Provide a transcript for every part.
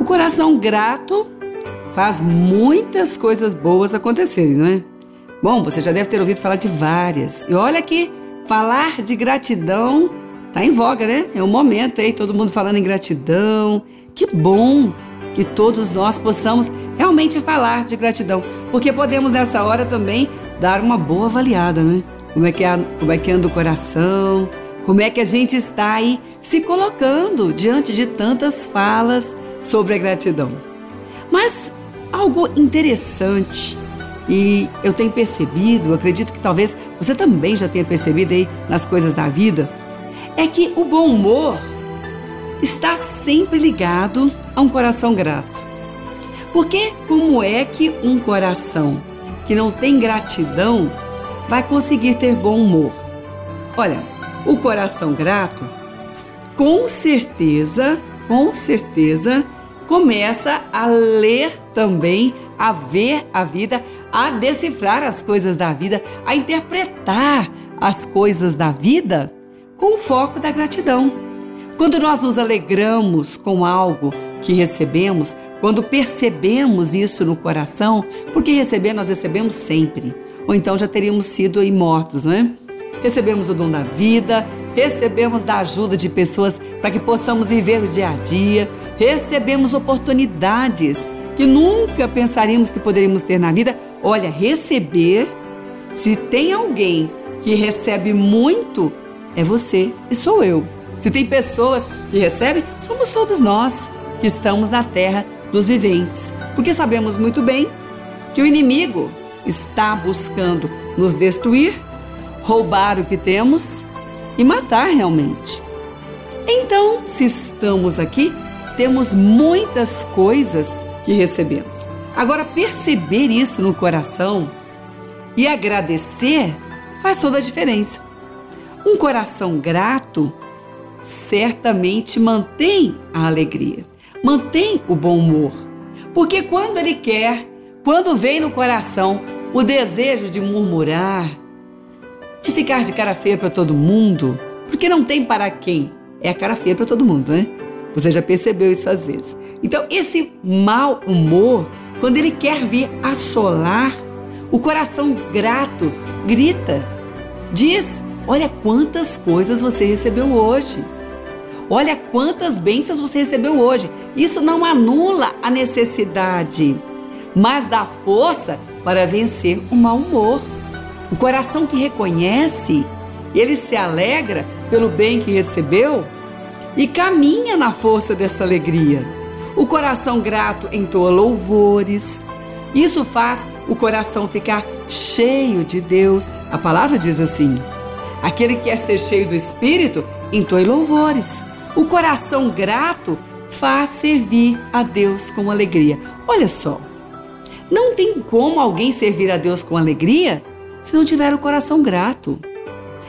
O coração grato faz muitas coisas boas acontecerem, não é? Bom, você já deve ter ouvido falar de várias. E olha que falar de gratidão tá em voga, né? É um momento aí, todo mundo falando em gratidão. Que bom que todos nós possamos realmente falar de gratidão, porque podemos nessa hora também dar uma boa avaliada, né? Como é que, é, como é que anda o coração, como é que a gente está aí se colocando diante de tantas falas sobre a gratidão. Mas algo interessante e eu tenho percebido, acredito que talvez você também já tenha percebido aí nas coisas da vida, é que o bom humor está sempre ligado a um coração grato. Porque como é que um coração que não tem gratidão vai conseguir ter bom humor? Olha, o coração grato, com certeza, com certeza, começa a ler também, a ver a vida, a decifrar as coisas da vida, a interpretar as coisas da vida com o foco da gratidão. Quando nós nos alegramos com algo que recebemos, quando percebemos isso no coração, porque receber nós recebemos sempre, ou então já teríamos sido imortos, não é? Recebemos o dom da vida, recebemos da ajuda de pessoas para que possamos viver o dia a dia, recebemos oportunidades que nunca pensaríamos que poderíamos ter na vida. Olha, receber, se tem alguém que recebe muito, é você e sou eu. Se tem pessoas que recebem, somos todos nós que estamos na terra dos viventes. Porque sabemos muito bem que o inimigo está buscando nos destruir, roubar o que temos e matar realmente. Então, se estamos aqui, temos muitas coisas que recebemos. Agora, perceber isso no coração e agradecer faz toda a diferença. Um coração grato certamente mantém a alegria, mantém o bom humor. Porque quando ele quer, quando vem no coração o desejo de murmurar, de ficar de cara feia para todo mundo, porque não tem para quem, é a cara feia para todo mundo, né? Você já percebeu isso às vezes. Então, esse mau humor, quando ele quer vir assolar, o coração grato grita, diz Olha quantas coisas você recebeu hoje. Olha quantas bênçãos você recebeu hoje. Isso não anula a necessidade, mas dá força para vencer o mau humor. O coração que reconhece, ele se alegra pelo bem que recebeu e caminha na força dessa alegria. O coração grato entoa louvores. Isso faz o coração ficar cheio de Deus. A palavra diz assim: Aquele que quer ser cheio do Espírito, entoe louvores. O coração grato faz servir a Deus com alegria. Olha só, não tem como alguém servir a Deus com alegria se não tiver o coração grato.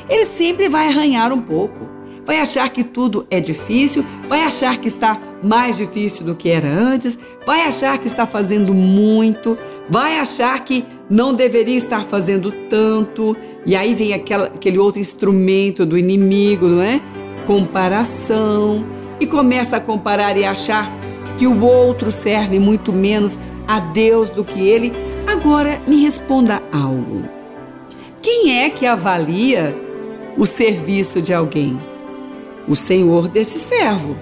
Ele sempre vai arranhar um pouco, vai achar que tudo é difícil, vai achar que está mais difícil do que era antes, vai achar que está fazendo muito, vai achar que não deveria estar fazendo tanto, e aí vem aquela, aquele outro instrumento do inimigo, não é? Comparação, e começa a comparar e achar que o outro serve muito menos a Deus do que ele. Agora me responda algo. Quem é que avalia o serviço de alguém? O Senhor desse servo.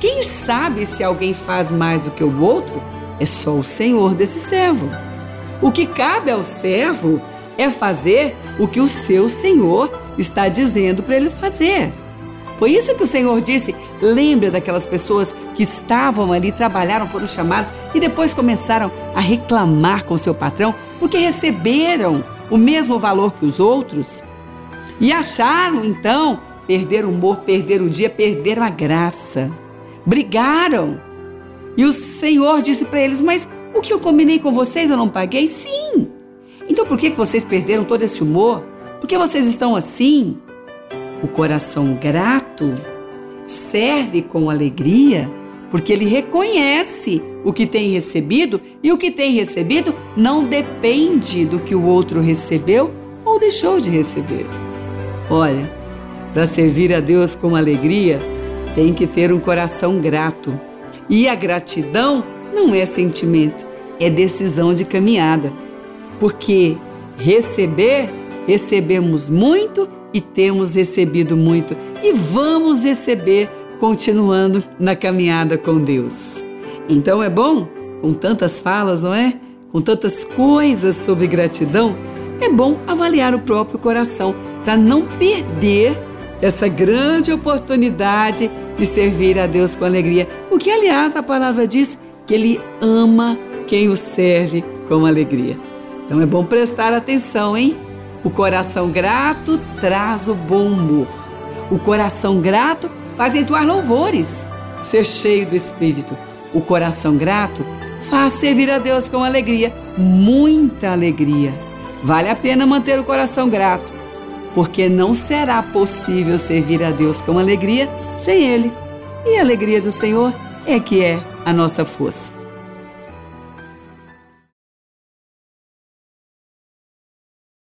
Quem sabe se alguém faz mais do que o outro é só o Senhor desse servo. O que cabe ao servo é fazer o que o seu Senhor está dizendo para ele fazer. Foi isso que o Senhor disse. Lembra daquelas pessoas que estavam ali, trabalharam, foram chamadas e depois começaram a reclamar com seu patrão porque receberam o mesmo valor que os outros? E acharam então perder o humor, perder o dia, perderam a graça brigaram. E o Senhor disse para eles: Mas o que eu combinei com vocês eu não paguei? Sim. Então por que, que vocês perderam todo esse humor? Por que vocês estão assim? O coração grato serve com alegria porque ele reconhece o que tem recebido e o que tem recebido não depende do que o outro recebeu ou deixou de receber. Olha, para servir a Deus com alegria, tem que ter um coração grato. E a gratidão não é sentimento, é decisão de caminhada. Porque receber, recebemos muito e temos recebido muito e vamos receber continuando na caminhada com Deus. Então é bom, com tantas falas, não é? Com tantas coisas sobre gratidão, é bom avaliar o próprio coração para não perder essa grande oportunidade de servir a Deus com alegria. O que, aliás, a palavra diz que Ele ama quem o serve com alegria. Então é bom prestar atenção, hein? O coração grato traz o bom humor. O coração grato faz entoar louvores, ser cheio do Espírito. O coração grato faz servir a Deus com alegria, muita alegria. Vale a pena manter o coração grato porque não será possível servir a Deus com alegria sem Ele. E a alegria do Senhor é que é a nossa força.